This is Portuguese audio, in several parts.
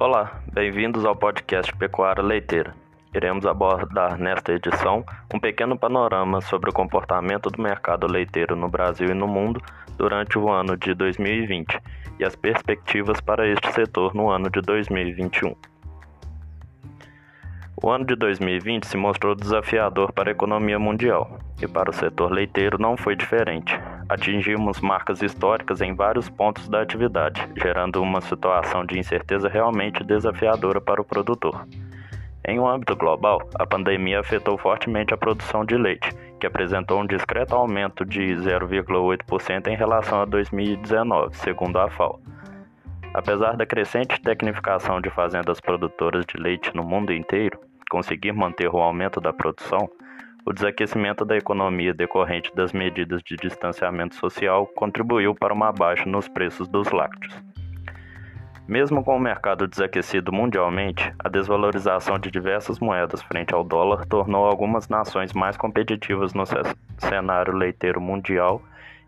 Olá, bem-vindos ao podcast Pecuária Leiteira. Iremos abordar nesta edição um pequeno panorama sobre o comportamento do mercado leiteiro no Brasil e no mundo durante o ano de 2020 e as perspectivas para este setor no ano de 2021. O ano de 2020 se mostrou desafiador para a economia mundial e para o setor leiteiro não foi diferente. Atingimos marcas históricas em vários pontos da atividade, gerando uma situação de incerteza realmente desafiadora para o produtor. Em um âmbito global, a pandemia afetou fortemente a produção de leite, que apresentou um discreto aumento de 0,8% em relação a 2019, segundo a FAO. Apesar da crescente tecnificação de fazendas produtoras de leite no mundo inteiro, conseguir manter o aumento da produção, o desaquecimento da economia decorrente das medidas de distanciamento social contribuiu para uma baixa nos preços dos lácteos. Mesmo com o mercado desaquecido mundialmente, a desvalorização de diversas moedas frente ao dólar tornou algumas nações mais competitivas no cenário leiteiro mundial,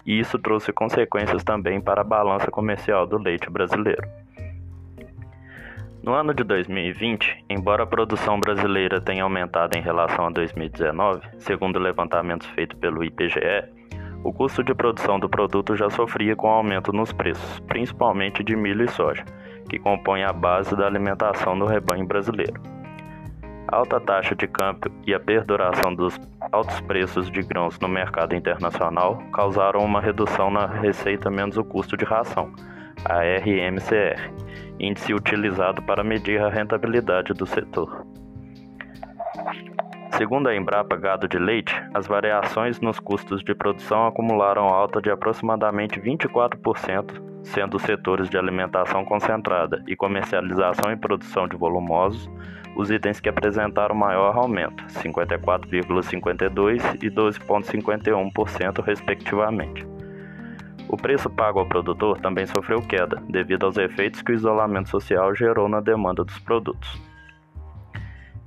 e isso trouxe consequências também para a balança comercial do leite brasileiro. No ano de 2020, embora a produção brasileira tenha aumentado em relação a 2019, segundo levantamentos feitos pelo IPGE, o custo de produção do produto já sofria com aumento nos preços, principalmente de milho e soja, que compõem a base da alimentação do rebanho brasileiro. A alta taxa de câmbio e a perduração dos altos preços de grãos no mercado internacional causaram uma redução na receita menos o custo de ração, a RMCR, índice utilizado para medir a rentabilidade do setor. Segundo a Embrapa Gado de Leite, as variações nos custos de produção acumularam alta de aproximadamente 24%, sendo os setores de alimentação concentrada e comercialização e produção de volumosos os itens que apresentaram maior aumento, 54,52% e 12,51%, respectivamente. O preço pago ao produtor também sofreu queda, devido aos efeitos que o isolamento social gerou na demanda dos produtos.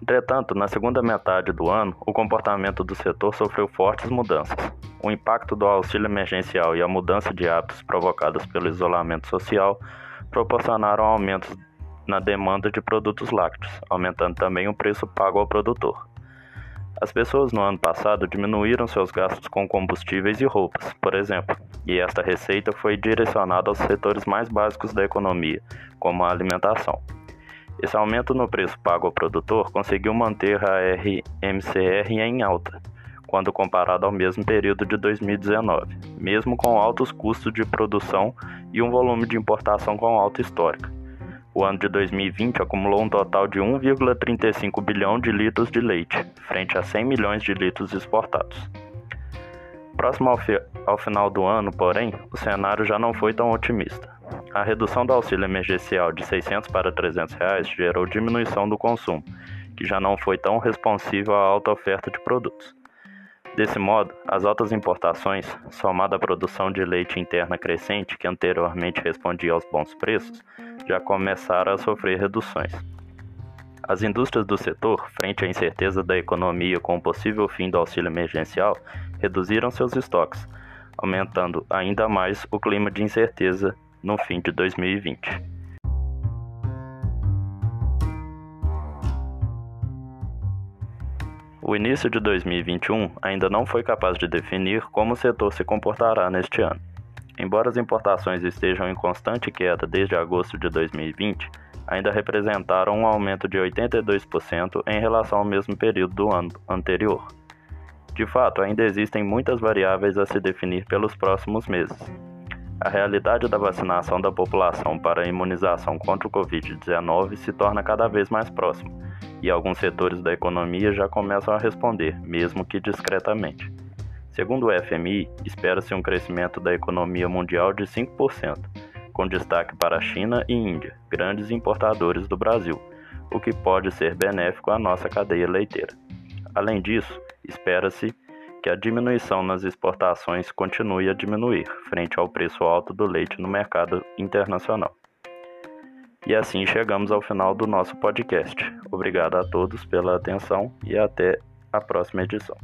Entretanto, na segunda metade do ano, o comportamento do setor sofreu fortes mudanças. O impacto do auxílio emergencial e a mudança de hábitos provocadas pelo isolamento social proporcionaram aumentos na demanda de produtos lácteos, aumentando também o preço pago ao produtor. As pessoas no ano passado diminuíram seus gastos com combustíveis e roupas, por exemplo, e esta receita foi direcionada aos setores mais básicos da economia, como a alimentação. Esse aumento no preço pago ao produtor conseguiu manter a RMCR em alta, quando comparado ao mesmo período de 2019, mesmo com altos custos de produção e um volume de importação com alta histórica. O ano de 2020 acumulou um total de 1,35 bilhão de litros de leite, frente a 100 milhões de litros exportados. Próximo ao, fi ao final do ano, porém, o cenário já não foi tão otimista. A redução do auxílio emergencial de 600 para 300 reais gerou diminuição do consumo, que já não foi tão responsível à alta oferta de produtos. Desse modo, as altas importações, somada à produção de leite interna crescente que anteriormente respondia aos bons preços, já começaram a sofrer reduções. As indústrias do setor, frente à incerteza da economia com o possível fim do auxílio emergencial, reduziram seus estoques, aumentando ainda mais o clima de incerteza no fim de 2020. O início de 2021 ainda não foi capaz de definir como o setor se comportará neste ano. Embora as importações estejam em constante queda desde agosto de 2020, ainda representaram um aumento de 82% em relação ao mesmo período do ano anterior. De fato, ainda existem muitas variáveis a se definir pelos próximos meses. A realidade da vacinação da população para a imunização contra o Covid-19 se torna cada vez mais próxima e alguns setores da economia já começam a responder, mesmo que discretamente. Segundo o FMI, espera-se um crescimento da economia mundial de 5%, com destaque para a China e Índia, grandes importadores do Brasil, o que pode ser benéfico à nossa cadeia leiteira. Além disso, espera-se que a diminuição nas exportações continue a diminuir, frente ao preço alto do leite no mercado internacional. E assim chegamos ao final do nosso podcast. Obrigado a todos pela atenção e até a próxima edição.